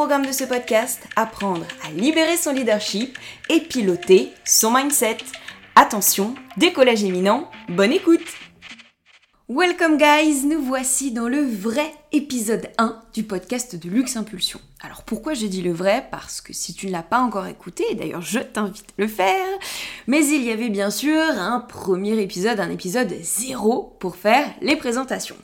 Programme de ce podcast, apprendre à libérer son leadership et piloter son mindset. Attention, décollage éminent, bonne écoute Welcome guys, nous voici dans le vrai épisode 1 du podcast de Luxe Impulsion. Alors pourquoi je dis le vrai? Parce que si tu ne l'as pas encore écouté, d'ailleurs je t'invite le faire, mais il y avait bien sûr un premier épisode, un épisode 0 pour faire les présentations.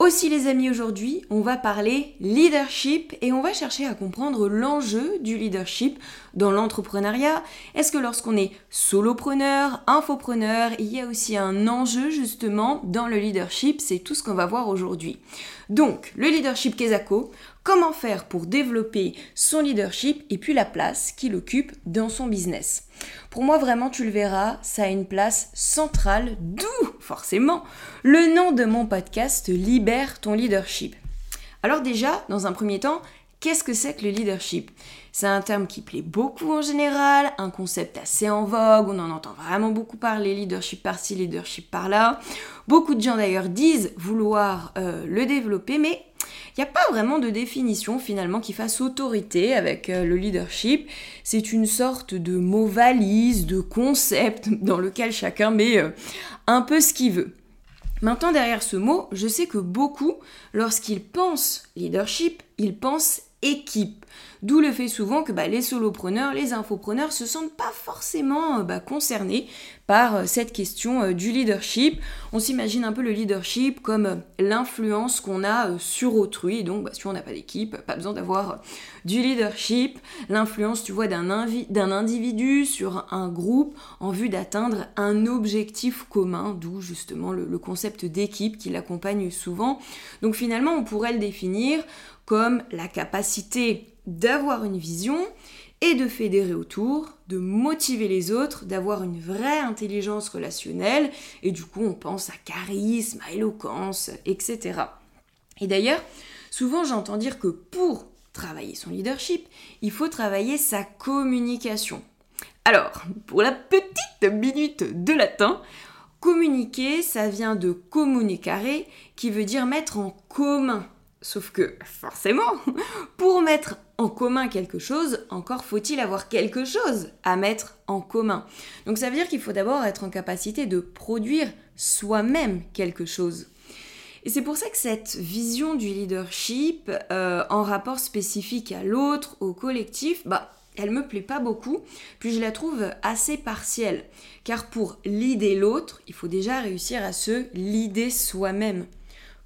Aussi les amis, aujourd'hui, on va parler leadership et on va chercher à comprendre l'enjeu du leadership dans l'entrepreneuriat. Est-ce que lorsqu'on est solopreneur, infopreneur, il y a aussi un enjeu justement dans le leadership? C'est tout ce qu'on va voir aujourd'hui. Donc, le leadership Kezako, comment faire pour développer son leadership et puis la place qu'il occupe dans son business. Pour moi, vraiment, tu le verras, ça a une place centrale, d'où, forcément, le nom de mon podcast Libère ton leadership. Alors déjà, dans un premier temps, qu'est-ce que c'est que le leadership? C'est un terme qui plaît beaucoup en général, un concept assez en vogue, on en entend vraiment beaucoup parler, leadership par-ci, leadership par-là. Beaucoup de gens d'ailleurs disent vouloir euh, le développer, mais il n'y a pas vraiment de définition finalement qui fasse autorité avec euh, le leadership. C'est une sorte de mot valise, de concept dans lequel chacun met euh, un peu ce qu'il veut. Maintenant, derrière ce mot, je sais que beaucoup, lorsqu'ils pensent leadership, ils pensent équipe. D'où le fait souvent que bah, les solopreneurs, les infopreneurs se sentent pas forcément euh, bah, concernés par euh, cette question euh, du leadership. On s'imagine un peu le leadership comme l'influence qu'on a sur autrui. donc bah, si on n'a pas d'équipe, pas besoin d'avoir du leadership. L'influence, tu vois, d'un individu sur un groupe en vue d'atteindre un objectif commun, d'où justement le, le concept d'équipe qui l'accompagne souvent. Donc finalement, on pourrait le définir comme la capacité d'avoir une vision et de fédérer autour, de motiver les autres, d'avoir une vraie intelligence relationnelle, et du coup on pense à charisme, à éloquence, etc. Et d'ailleurs, souvent j'entends dire que pour travailler son leadership, il faut travailler sa communication. Alors, pour la petite minute de latin, communiquer, ça vient de communicare, qui veut dire mettre en commun Sauf que, forcément, pour mettre en commun quelque chose, encore faut-il avoir quelque chose à mettre en commun. Donc ça veut dire qu'il faut d'abord être en capacité de produire soi-même quelque chose. Et c'est pour ça que cette vision du leadership euh, en rapport spécifique à l'autre, au collectif, bah, elle me plaît pas beaucoup, puis je la trouve assez partielle. Car pour l'idée l'autre, il faut déjà réussir à se l'idée soi-même.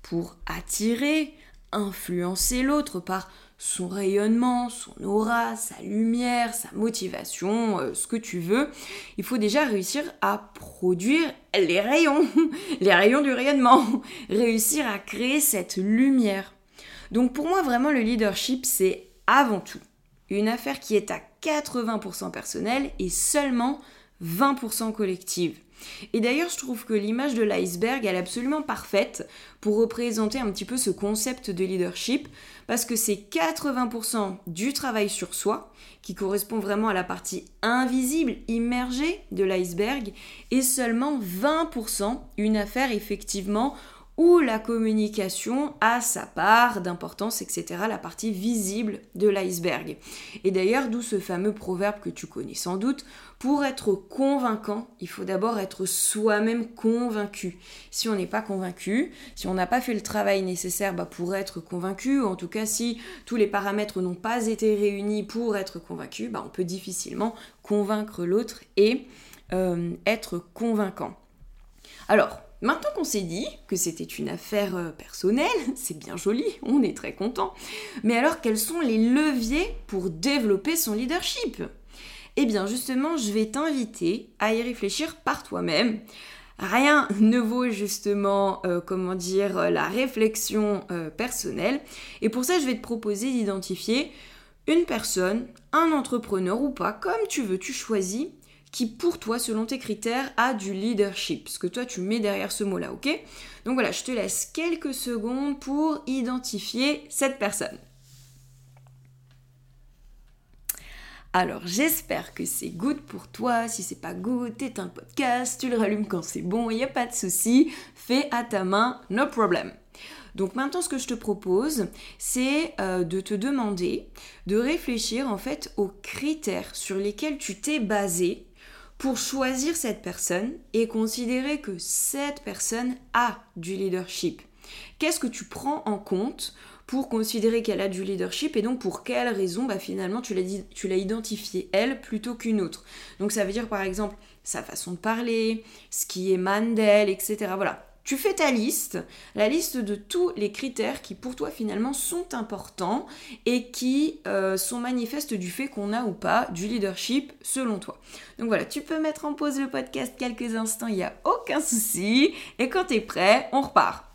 Pour attirer, influencer l'autre par son rayonnement, son aura, sa lumière, sa motivation, euh, ce que tu veux, il faut déjà réussir à produire les rayons, les rayons du rayonnement, réussir à créer cette lumière. Donc pour moi vraiment le leadership c'est avant tout une affaire qui est à 80% personnelle et seulement 20% collective. Et d'ailleurs, je trouve que l'image de l'iceberg, est absolument parfaite pour représenter un petit peu ce concept de leadership, parce que c'est 80% du travail sur soi, qui correspond vraiment à la partie invisible, immergée de l'iceberg, et seulement 20% une affaire effectivement où la communication a sa part d'importance, etc., la partie visible de l'iceberg. Et d'ailleurs, d'où ce fameux proverbe que tu connais sans doute, pour être convaincant, il faut d'abord être soi-même convaincu. Si on n'est pas convaincu, si on n'a pas fait le travail nécessaire bah, pour être convaincu, ou en tout cas si tous les paramètres n'ont pas été réunis pour être convaincu, bah, on peut difficilement convaincre l'autre et euh, être convaincant. Alors, Maintenant qu'on s'est dit que c'était une affaire euh, personnelle, c'est bien joli, on est très content. Mais alors quels sont les leviers pour développer son leadership? Eh bien justement, je vais t'inviter à y réfléchir par toi-même. Rien ne vaut justement, euh, comment dire, la réflexion euh, personnelle. Et pour ça, je vais te proposer d'identifier une personne, un entrepreneur ou pas, comme tu veux, tu choisis, qui pour toi, selon tes critères, a du leadership. Ce que toi, tu mets derrière ce mot-là, ok? Donc voilà, je te laisse quelques secondes pour identifier cette personne. Alors j'espère que c'est good pour toi. Si c'est pas good, t'éteins le podcast, tu le rallumes quand c'est bon, il n'y a pas de souci. Fais à ta main, no problem. Donc maintenant, ce que je te propose, c'est euh, de te demander de réfléchir en fait aux critères sur lesquels tu t'es basé pour choisir cette personne et considérer que cette personne a du leadership. Qu'est-ce que tu prends en compte pour considérer qu'elle a du leadership et donc pour quelle raison bah, finalement tu l'as identifié elle plutôt qu'une autre? Donc ça veut dire par exemple sa façon de parler, ce qui émane d'elle, etc. Voilà. Tu fais ta liste, la liste de tous les critères qui pour toi finalement sont importants et qui euh, sont manifestes du fait qu'on a ou pas du leadership selon toi. Donc voilà, tu peux mettre en pause le podcast quelques instants, il n'y a aucun souci. Et quand tu es prêt, on repart.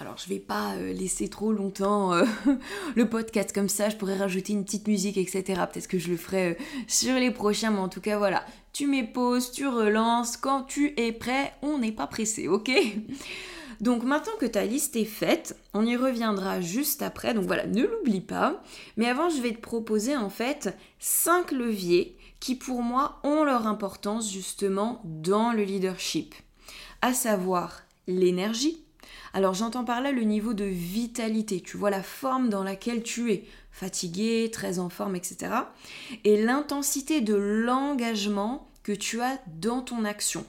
Alors je vais pas euh, laisser trop longtemps euh, le podcast comme ça, je pourrais rajouter une petite musique, etc. Peut-être que je le ferai euh, sur les prochains, mais en tout cas voilà, tu mets pause, tu relances, quand tu es prêt, on n'est pas pressé, ok? Donc maintenant que ta liste est faite, on y reviendra juste après, donc voilà, ne l'oublie pas. Mais avant, je vais te proposer en fait 5 leviers qui pour moi ont leur importance justement dans le leadership. À savoir l'énergie, alors j'entends par là le niveau de vitalité, tu vois la forme dans laquelle tu es, fatigué, très en forme, etc. Et l'intensité de l'engagement que tu as dans ton action.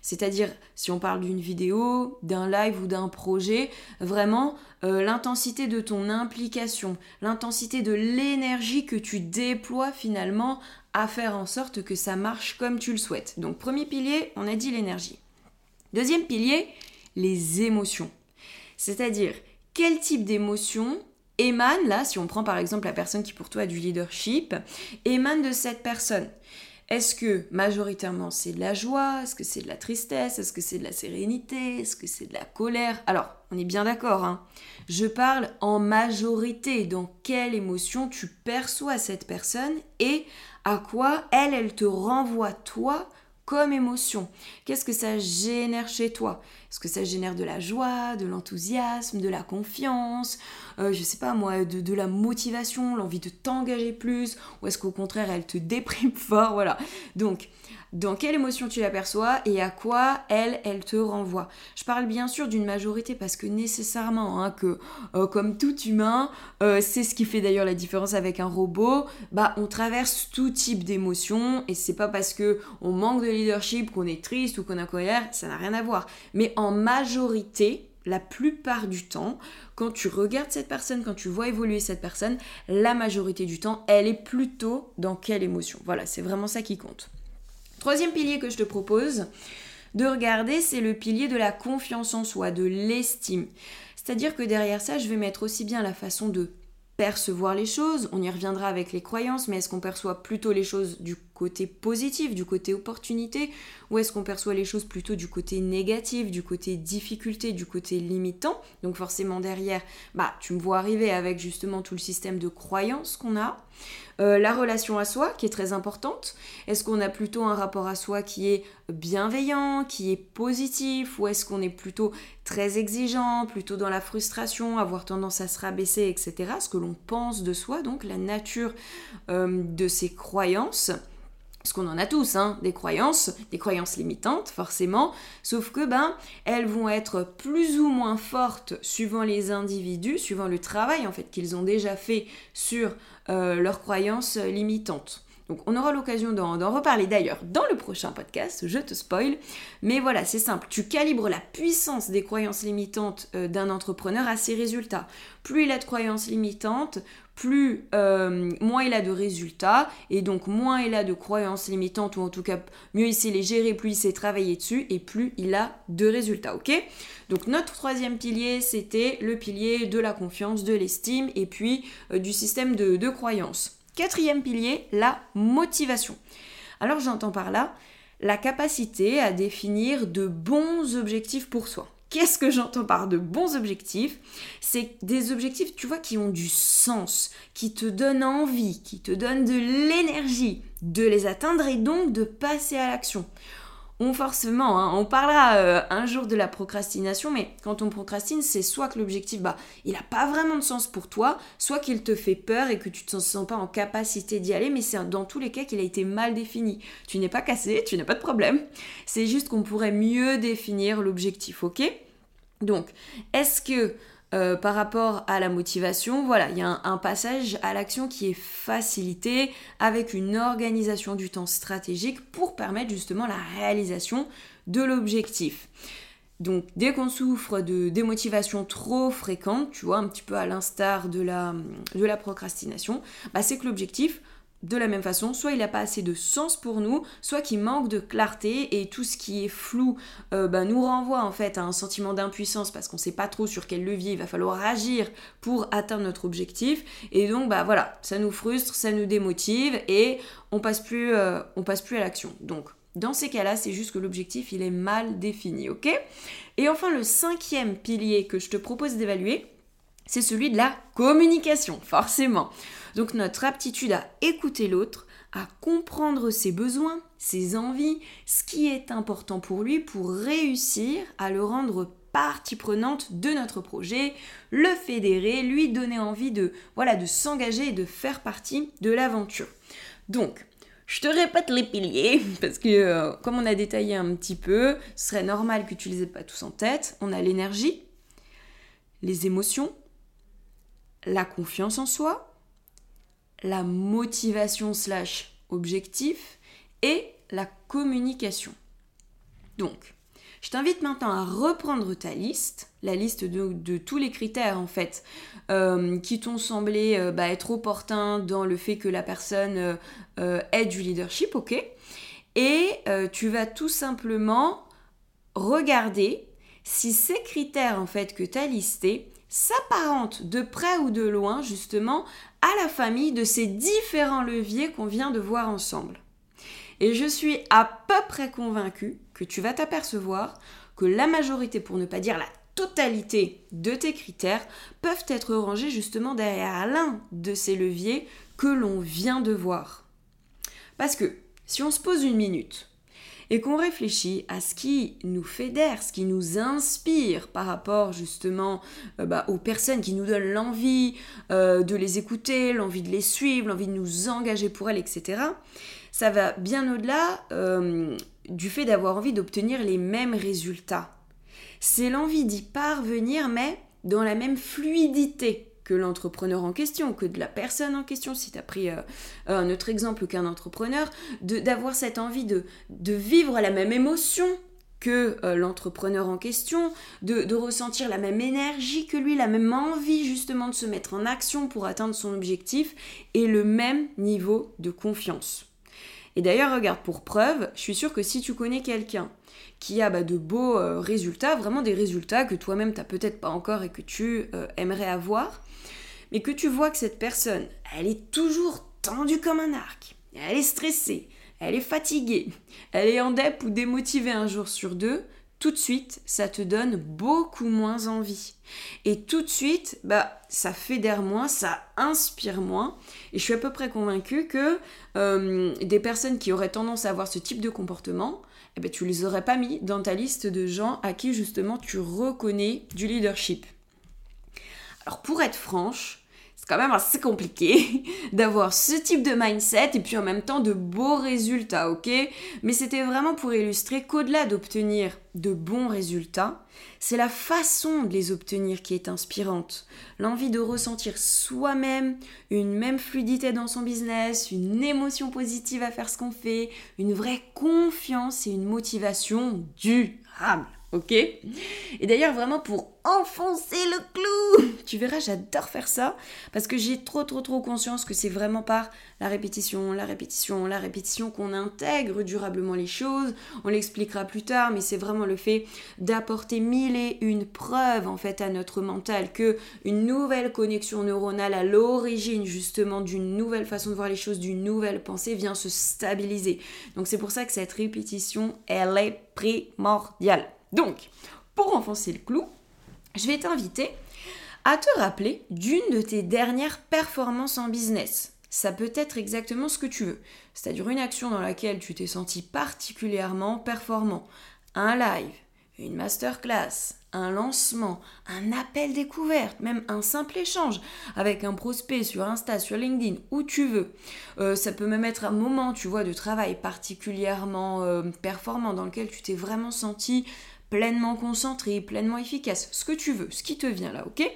C'est-à-dire, si on parle d'une vidéo, d'un live ou d'un projet, vraiment euh, l'intensité de ton implication, l'intensité de l'énergie que tu déploies finalement à faire en sorte que ça marche comme tu le souhaites. Donc premier pilier, on a dit l'énergie. Deuxième pilier, les émotions. C'est-à-dire, quel type d'émotion émane, là, si on prend par exemple la personne qui pour toi a du leadership, émane de cette personne? Est-ce que majoritairement c'est de la joie? Est-ce que c'est de la tristesse? Est-ce que c'est de la sérénité? Est-ce que c'est de la colère? Alors, on est bien d'accord, hein. Je parle en majorité. Dans quelle émotion tu perçois cette personne et à quoi elle, elle te renvoie toi comme émotion. Qu'est-ce que ça génère chez toi? Est-ce que ça génère de la joie, de l'enthousiasme, de la confiance, euh, je sais pas moi, de, de la motivation, l'envie de t'engager plus Ou est-ce qu'au contraire elle te déprime fort? Voilà. Donc, dans quelle émotion tu l'aperçois et à quoi elle, elle te renvoie. Je parle bien sûr d'une majorité parce que nécessairement, hein, que euh, comme tout humain, euh, c'est ce qui fait d'ailleurs la différence avec un robot, bah on traverse tout type d'émotions et c'est pas parce que on manque de leadership qu'on est triste ou qu'on a colère, ça n'a rien à voir. Mais en majorité, la plupart du temps, quand tu regardes cette personne, quand tu vois évoluer cette personne, la majorité du temps, elle est plutôt dans quelle émotion. Voilà, c'est vraiment ça qui compte. Troisième pilier que je te propose de regarder, c'est le pilier de la confiance en soi, de l'estime. C'est-à-dire que derrière ça, je vais mettre aussi bien la façon de percevoir les choses, on y reviendra avec les croyances, mais est-ce qu'on perçoit plutôt les choses du côté positif, du côté opportunité, ou est-ce qu'on perçoit les choses plutôt du côté négatif, du côté difficulté, du côté limitant? Donc forcément derrière, bah tu me vois arriver avec justement tout le système de croyances qu'on a. Euh, la relation à soi qui est très importante. Est-ce qu'on a plutôt un rapport à soi qui est bienveillant, qui est positif, ou est-ce qu'on est plutôt très exigeant, plutôt dans la frustration, avoir tendance à se rabaisser, etc. Ce que l'on pense de soi, donc la nature euh, de ses croyances parce qu'on en a tous, hein, des croyances, des croyances limitantes forcément, sauf que ben elles vont être plus ou moins fortes suivant les individus, suivant le travail en fait qu'ils ont déjà fait sur euh, leurs croyances limitantes. Donc on aura l'occasion d'en reparler d'ailleurs dans le prochain podcast, je te spoil. Mais voilà, c'est simple, tu calibres la puissance des croyances limitantes euh, d'un entrepreneur à ses résultats. Plus il a de croyances limitantes, plus euh, moins il a de résultats et donc moins il a de croyances limitantes ou en tout cas mieux il sait les gérer, plus il sait travailler dessus et plus il a de résultats, ok? Donc notre troisième pilier c'était le pilier de la confiance, de l'estime et puis euh, du système de, de croyances. Quatrième pilier, la motivation. Alors j'entends par là la capacité à définir de bons objectifs pour soi. Qu'est-ce que j'entends par de bons objectifs? C'est des objectifs, tu vois, qui ont du sens, qui te donnent envie, qui te donnent de l'énergie de les atteindre et donc de passer à l'action on forcément, hein, on parlera euh, un jour de la procrastination, mais quand on procrastine, c'est soit que l'objectif, bah, il n'a pas vraiment de sens pour toi, soit qu'il te fait peur et que tu ne te sens pas en capacité d'y aller, mais c'est dans tous les cas qu'il a été mal défini. Tu n'es pas cassé, tu n'as pas de problème. C'est juste qu'on pourrait mieux définir l'objectif, ok? Donc, est-ce que euh, par rapport à la motivation, voilà, il y a un, passage à l'action qui est facilité avec une organisation du temps stratégique pour permettre justement la réalisation de l'objectif. Donc dès qu'on souffre de démotivation trop fréquente, tu vois, un petit peu à l'instar de la, procrastination, bah c'est que l'objectif, de la même façon, soit il n'a pas assez de sens pour nous, soit qu'il manque de clarté et tout ce qui est flou euh, bah, nous renvoie en fait à un sentiment d'impuissance parce qu'on ne sait pas trop sur quel levier il va falloir agir pour atteindre notre objectif et donc bah voilà, ça nous frustre, ça nous démotive et on passe plus, euh, on passe plus à l'action. Donc dans ces cas-là, c'est juste que l'objectif il est mal défini, ok? Et enfin le cinquième pilier que je te propose d'évaluer, c'est celui de la communication, forcément. Donc notre aptitude à écouter l'autre, à comprendre ses besoins, ses envies, ce qui est important pour lui pour réussir à le rendre partie prenante de notre projet, le fédérer, lui donner envie de voilà de s'engager et de faire partie de l'aventure. Donc, je te répète les piliers parce que euh, comme on a détaillé un petit peu, ce serait normal que tu les aies pas tous en tête. On a l'énergie, les émotions, la confiance en soi, la motivation slash objectif et la communication. Donc, je t'invite maintenant à reprendre ta liste, la liste de, tous les critères en fait euh, qui t'ont semblé euh, bah, être opportuns dans le fait que la personne euh, ait du leadership, ok? Et tu vas tout simplement regarder si ces critères en fait que tu as listés s'apparentent de près ou de loin justement à la famille de ces différents leviers qu'on vient de voir ensemble. Et je suis à peu près convaincue que tu vas t'apercevoir que la majorité, pour ne pas dire la totalité de tes critères, peuvent être rangés justement derrière l'un de ces leviers que l'on vient de voir. Parce que si on se pose une minute et qu'on réfléchit à ce qui nous fédère, ce qui nous inspire par rapport justement euh, bah, aux personnes qui nous donnent l'envie euh, de les écouter, l'envie de les suivre, l'envie de nous engager pour elles, etc., ça va bien au-delà euh, du fait d'avoir envie d'obtenir les mêmes résultats. C'est l'envie d'y parvenir, mais dans la même fluidité que l'entrepreneur en question, que de la personne en question, si tu as pris euh, un autre exemple qu'un entrepreneur, d'avoir cette envie de, vivre la même émotion que euh, l'entrepreneur en question, de, de, ressentir la même énergie que lui, la même envie justement de se mettre en action pour atteindre son objectif et le même niveau de confiance. Et d'ailleurs, regarde, pour preuve, je suis sûre que si tu connais quelqu'un qui a bah, de beaux euh, résultats, vraiment des résultats que toi-même tu n'as peut-être pas encore et que tu aimerais avoir, mais que tu vois que cette personne, elle est toujours tendue comme un arc, elle est stressée, elle est fatiguée, elle est en dep ou démotivée un jour sur deux, tout de suite, ça te donne beaucoup moins envie. Et tout de suite, bah, ça fédère moins, ça inspire moins. Et je suis à peu près convaincue que euh, des personnes qui auraient tendance à avoir ce type de comportement, eh ben, tu les aurais pas mis dans ta liste de gens à qui justement tu reconnais du leadership. Alors pour être franche, c'est quand même assez compliqué d'avoir ce type de mindset et puis en même temps de beaux résultats, ok? Mais c'était vraiment pour illustrer qu'au-delà d'obtenir de bons résultats, c'est la façon de les obtenir qui est inspirante. L'envie de ressentir soi-même une même fluidité dans son business, une émotion positive à faire ce qu'on fait, une vraie confiance et une motivation durable. Ok Et d'ailleurs, vraiment pour enfoncer le clou, tu verras, j'adore faire ça parce que j'ai trop, trop, trop conscience que c'est vraiment par la répétition, la répétition, la répétition qu'on intègre durablement les choses. On l'expliquera plus tard, mais c'est vraiment le fait d'apporter mille et une preuves en fait à notre mental que une nouvelle connexion neuronale à l'origine justement d'une nouvelle façon de voir les choses, d'une nouvelle pensée vient se stabiliser. Donc c'est pour ça que cette répétition, elle est primordiale. Donc, pour enfoncer le clou, je vais t'inviter à te rappeler d'une de tes dernières performances en business. Ça peut être exactement ce que tu veux, c'est-à-dire une action dans laquelle tu t'es senti particulièrement performant, un live, une masterclass, un lancement, un appel découverte, même un simple échange avec un prospect sur Insta, sur LinkedIn, où tu veux. Euh, ça peut même être un moment, tu vois, de travail particulièrement euh, performant dans lequel tu t'es vraiment senti pleinement concentré, pleinement efficace, ce que tu veux, ce qui te vient là, ok?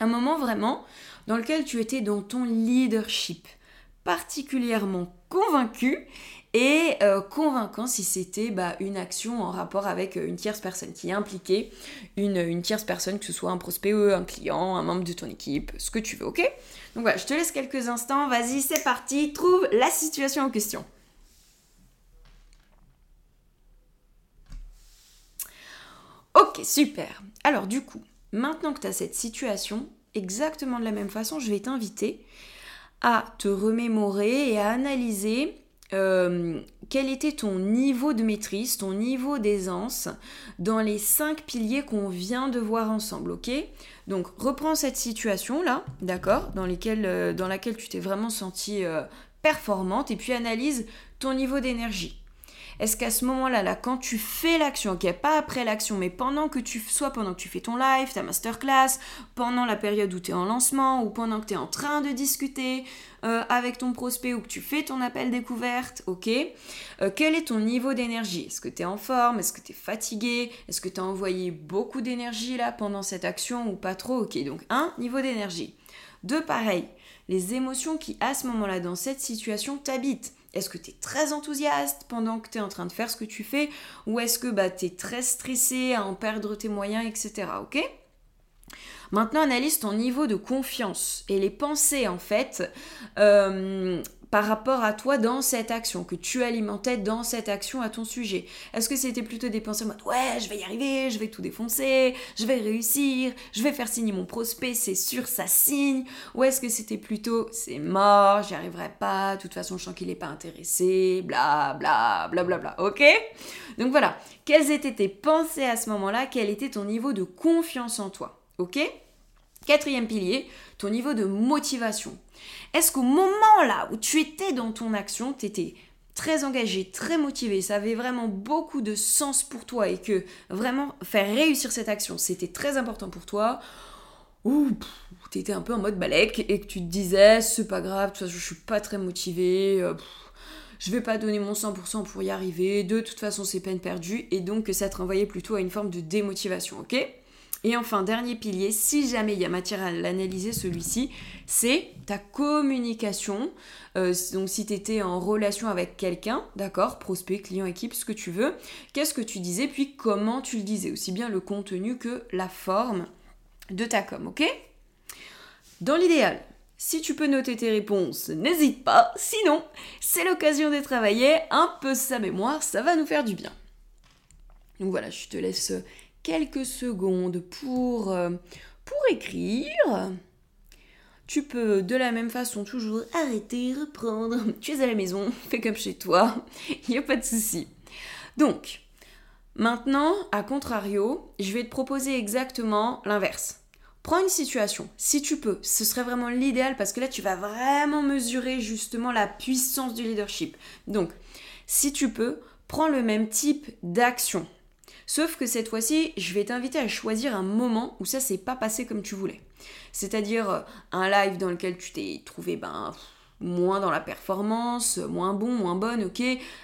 Un moment vraiment dans lequel tu étais dans ton leadership, particulièrement convaincu et euh, convaincant si c'était bah, une action en rapport avec euh, une tierce personne qui impliquait une, une tierce personne, que ce soit un prospect un client, un membre de ton équipe, ce que tu veux, ok? Donc voilà, je te laisse quelques instants, vas-y, c'est parti, trouve la situation en question. Super. Alors du coup, maintenant que tu as cette situation, exactement de la même façon, je vais t'inviter à te remémorer et à analyser euh, quel était ton niveau de maîtrise, ton niveau d'aisance dans les cinq piliers qu'on vient de voir ensemble, ok? Donc reprends cette situation là, d'accord, dans, euh, dans laquelle tu t'es vraiment sentie euh, performante, et puis analyse ton niveau d'énergie. Est-ce qu'à ce moment-là, là, quand tu fais l'action, ok, pas après l'action, mais pendant que tu, soit pendant que tu fais ton live, ta masterclass, pendant la période où tu es en lancement, ou pendant que tu es en train de discuter euh, avec ton prospect, ou que tu fais ton appel découverte, ok, euh, quel est ton niveau d'énergie? Est-ce que tu es en forme? Est-ce que tu es fatigué? Est-ce que tu as envoyé beaucoup d'énergie là pendant cette action ou pas trop? Ok, donc un, niveau d'énergie. Deux, pareil, les émotions qui à ce moment-là, dans cette situation, t'habitent. Est-ce que tu es très enthousiaste pendant que tu es en train de faire ce que tu fais ou est-ce que bah, tu es très stressé à en perdre tes moyens, etc. Ok? Maintenant, analyse ton niveau de confiance et les pensées en fait euh, par rapport à toi dans cette action, que tu alimentais dans cette action à ton sujet. Est-ce que c'était plutôt des pensées en mode ouais, je vais y arriver, je vais tout défoncer, je vais réussir, je vais faire signer mon prospect, c'est sûr, ça signe Ou est-ce que c'était plutôt c'est mort, j'y arriverai pas, de toute façon, je sens qu'il n'est pas intéressé, bla bla bla bla bla, ok? Donc voilà, quelles étaient tes pensées à ce moment-là? Quel était ton niveau de confiance en toi? Ok? Quatrième pilier, ton niveau de motivation. Est-ce qu'au moment là où tu étais dans ton action, tu étais très engagé, très motivé, ça avait vraiment beaucoup de sens pour toi et que vraiment faire réussir cette action, c'était très important pour toi, ou tu étais un peu en mode balèque et que tu te disais c'est pas grave, de toute je suis pas très motivé, euh, je vais pas donner mon 100% pour y arriver, de toute façon c'est peine perdue et donc que ça te renvoyait plutôt à une forme de démotivation, ok? Et enfin, dernier pilier, si jamais il y a matière à l'analyser, celui-ci, c'est ta communication. Euh, donc si tu étais en relation avec quelqu'un, d'accord, prospect, client, équipe, ce que tu veux, qu'est-ce que tu disais, puis comment tu le disais, aussi bien le contenu que la forme de ta com, ok? Dans l'idéal, si tu peux noter tes réponses, n'hésite pas, sinon c'est l'occasion de travailler un peu sa mémoire, ça va nous faire du bien. Donc voilà, je te laisse quelques secondes pour, euh, pour écrire. Tu peux de la même façon toujours arrêter, reprendre. Tu es à la maison, fais comme chez toi, il n'y a pas de souci. Donc, maintenant, à contrario, je vais te proposer exactement l'inverse. Prends une situation, si tu peux, ce serait vraiment l'idéal parce que là, tu vas vraiment mesurer justement la puissance du leadership. Donc, si tu peux, prends le même type d'action. Sauf que cette fois-ci, je vais t'inviter à choisir un moment où ça s'est pas passé comme tu voulais. C'est-à-dire euh, un live dans lequel tu t'es trouvé ben, moins dans la performance, moins bon, moins bonne, ok.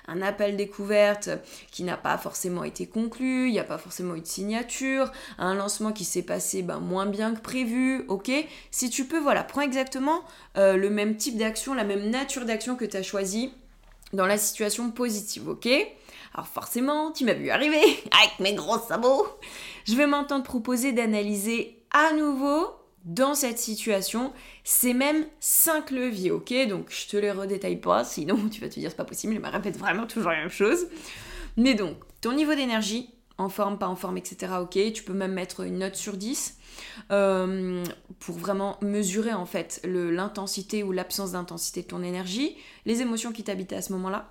Un appel découverte qui n'a pas forcément été conclu, il n'y a pas forcément eu de signature, un lancement qui s'est passé ben, moins bien que prévu, ok. Si tu peux, voilà, prends exactement euh, le même type d'action, la même nature d'action que tu as choisi dans la situation positive, ok alors forcément, tu m'as vu arriver avec mes gros sabots. Je vais maintenant te proposer d'analyser à nouveau dans cette situation ces mêmes 5 leviers, ok? Donc je te les redétaille pas, sinon tu vas te dire c'est pas possible, je me répète vraiment toujours la même chose. Mais donc, ton niveau d'énergie, en forme, pas en forme, etc. Ok, tu peux même mettre une note sur 10 euh, pour vraiment mesurer en fait l'intensité ou l'absence d'intensité de ton énergie, les émotions qui t'habitent à ce moment-là,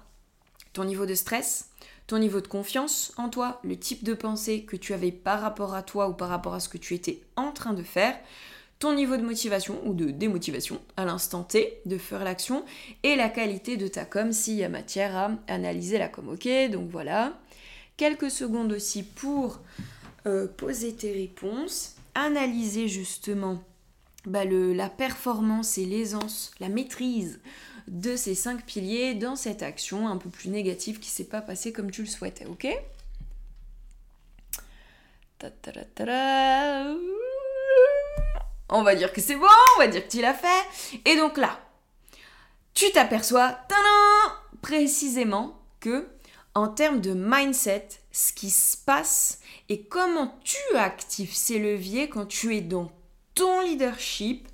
ton niveau de stress, ton niveau de confiance en toi, le type de pensée que tu avais par rapport à toi ou par rapport à ce que tu étais en train de faire, ton niveau de motivation ou de démotivation à l'instant T de faire l'action et la qualité de ta com s'il y a matière à analyser la com. Ok, donc voilà. Quelques secondes aussi pour euh, poser tes réponses, analyser justement bah, la performance et l'aisance, la maîtrise de ces cinq piliers dans cette action un peu plus négative qui s'est pas passée comme tu le souhaitais, ok? On va dire que c'est bon, on va dire que tu l'as fait. Et donc là, tu t'aperçois précisément que en termes de mindset, ce qui se passe et comment tu actives ces leviers quand tu es dans ton leadership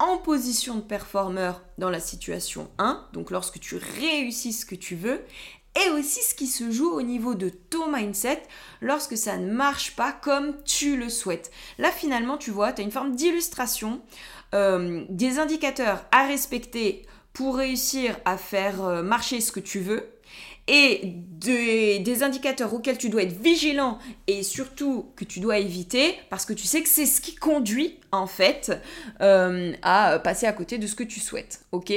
en position de performeur dans la situation 1, donc lorsque tu réussis ce que tu veux, et aussi ce qui se joue au niveau de ton mindset lorsque ça ne marche pas comme tu le souhaites. Là finalement, tu vois, tu as une forme d'illustration, euh, des indicateurs à respecter pour réussir à faire euh, marcher ce que tu veux et des, indicateurs auxquels tu dois être vigilant et surtout que tu dois éviter parce que tu sais que c'est ce qui conduit en fait euh, à passer à côté de ce que tu souhaites. Ok?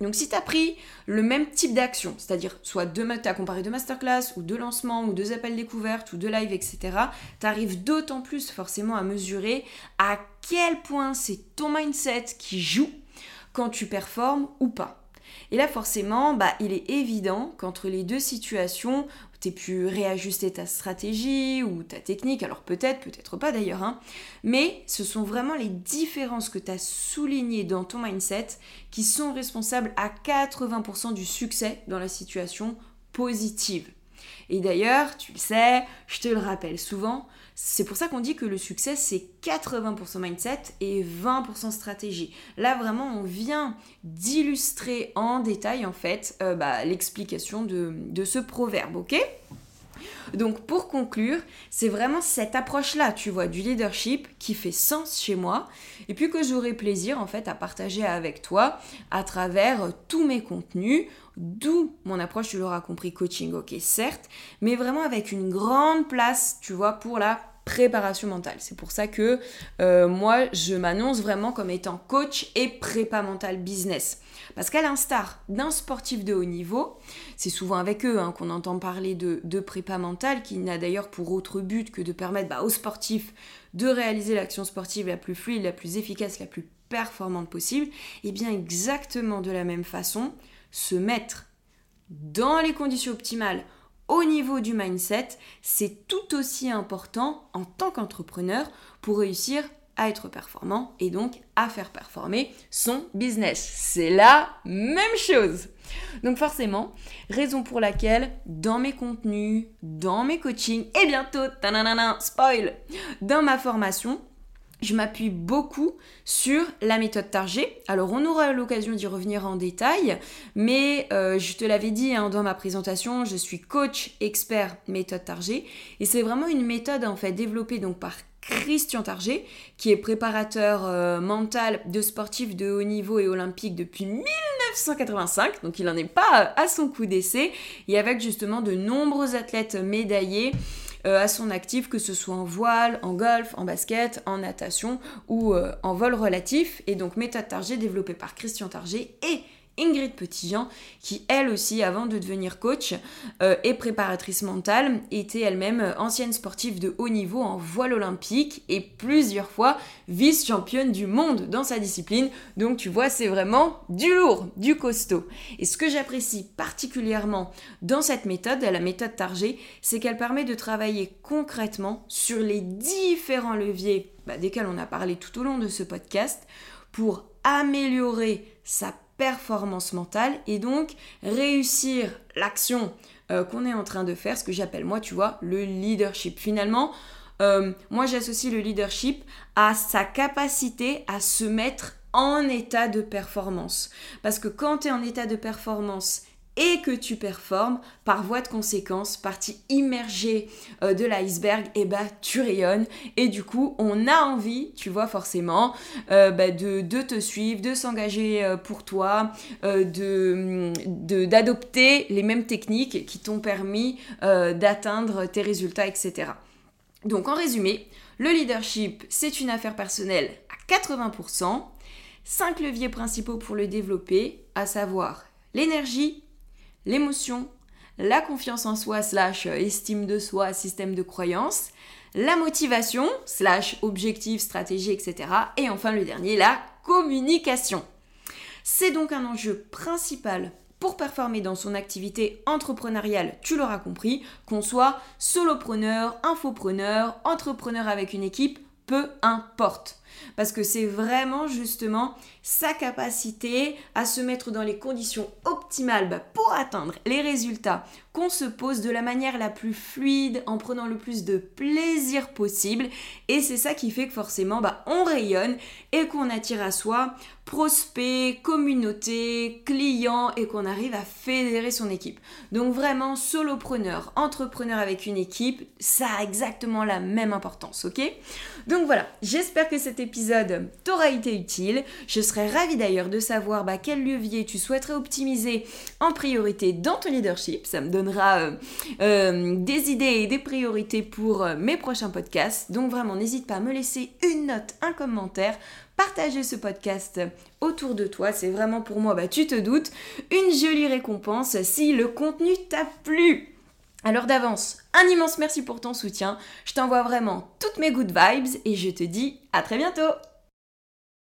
Donc si tu as pris le même type d'action, c'est-à-dire soit deux, tu as comparé deux masterclass ou deux lancements ou deux appels découvertes ou deux lives, etc., tu arrives d'autant plus forcément à mesurer à quel point c'est ton mindset qui joue quand tu performes ou pas. Et là, forcément, bah, il est évident qu'entre les deux situations, tu pu réajuster ta stratégie ou ta technique, alors peut-être, peut-être pas d'ailleurs, hein, mais ce sont vraiment les différences que tu as soulignées dans ton mindset qui sont responsables à 80% du succès dans la situation positive. Et d'ailleurs, tu le sais, je te le rappelle souvent, c'est pour ça qu'on dit que le succès, c'est 80% mindset et 20% stratégie. Là, vraiment, on vient d'illustrer en détail, en fait, euh, bah, l'explication de, de ce proverbe, ok? Donc pour conclure, c'est vraiment cette approche-là, tu vois, du leadership qui fait sens chez moi et puis que j'aurai plaisir en fait à partager avec toi à travers tous mes contenus, d'où mon approche, tu l'auras compris, coaching, ok, certes, mais vraiment avec une grande place, tu vois, pour la préparation mentale. C'est pour ça que euh, moi, je m'annonce vraiment comme étant coach et prépa mental business. Parce qu'à l'instar d'un sportif de haut niveau, c'est souvent avec eux hein, qu'on entend parler de, prépa mentale, qui n'a d'ailleurs pour autre but que de permettre bah, aux sportifs de réaliser l'action sportive la plus fluide, la plus efficace, la plus performante possible. Et bien exactement de la même façon, se mettre dans les conditions optimales au niveau du mindset, c'est tout aussi important en tant qu'entrepreneur pour réussir à être performant et donc à faire performer son business. C'est la même chose. Donc forcément, raison pour laquelle dans mes contenus, dans mes coachings et bientôt, spoil, dans ma formation, je m'appuie beaucoup sur la méthode Target. Alors on aura l'occasion d'y revenir en détail, mais euh, je te l'avais dit hein, dans ma présentation, je suis coach expert méthode Target. Et c'est vraiment une méthode en fait développée donc par Christian Target, qui est préparateur euh, mental de sportifs de haut niveau et olympique depuis 1985, donc il n'en est pas à son coup d'essai, et avec justement de nombreux athlètes médaillés euh, à son actif, que ce soit en voile, en golf, en basket, en natation ou euh, en vol relatif. Et donc méthode Target développée par Christian Target et Ingrid Petitjean, qui elle aussi, avant de devenir coach euh, et préparatrice mentale, était elle-même ancienne sportive de haut niveau en voile olympique et plusieurs fois vice-championne du monde dans sa discipline. Donc tu vois, c'est vraiment du lourd, du costaud. Et ce que j'apprécie particulièrement dans cette méthode, la méthode Target, c'est qu'elle permet de travailler concrètement sur les différents leviers bah, desquels on a parlé tout au long de ce podcast pour améliorer sa performance mentale et donc réussir l'action euh, qu'on est en train de faire, ce que j'appelle moi, tu vois, le leadership. Finalement, euh, moi j'associe le leadership à sa capacité à se mettre en état de performance. Parce que quand tu es en état de performance et que tu performes, par voie de conséquence, partie immergée euh, de l'iceberg, et eh bah tu rayonnes et du coup on a envie, tu vois forcément, euh, bah, de, te suivre, de s'engager euh, pour toi, de d'adopter les mêmes techniques qui t'ont permis d'atteindre tes résultats, etc. Donc en résumé, le leadership, c'est une affaire personnelle à 80%. Cinq leviers principaux pour le développer, à savoir l'énergie, l'émotion, la confiance en soi slash estime de soi, système de croyance, la motivation slash objectif, stratégie, etc. Et enfin le dernier, la communication. C'est donc un enjeu principal pour performer dans son activité entrepreneuriale, tu l'auras compris, qu'on soit solopreneur, infopreneur, entrepreneur avec une équipe, peu importe. Parce que c'est vraiment justement sa capacité à se mettre dans les conditions optimales bah, pour atteindre les résultats qu'on se pose de la manière la plus fluide, en prenant le plus de plaisir possible. Et c'est ça qui fait que forcément, bah, on rayonne et qu'on attire à soi prospects, communauté, clients et qu'on arrive à fédérer son équipe. Donc vraiment, solopreneur, entrepreneur avec une équipe, ça a exactement la même importance, ok? Donc voilà, j'espère que cet épisode t'aura été utile. Je serais ravie d'ailleurs de savoir bah, quel levier tu souhaiterais optimiser en priorité dans ton leadership. Ça me donnera euh, euh, des idées et des priorités pour euh, mes prochains podcasts. Donc vraiment, n'hésite pas à me laisser une note, un commentaire partager ce podcast autour de toi. C'est vraiment pour moi, bah, tu te doutes, une jolie récompense si le contenu t'a plu. Alors d'avance, un immense merci pour ton soutien. Je t'envoie vraiment toutes mes good vibes et je te dis à très bientôt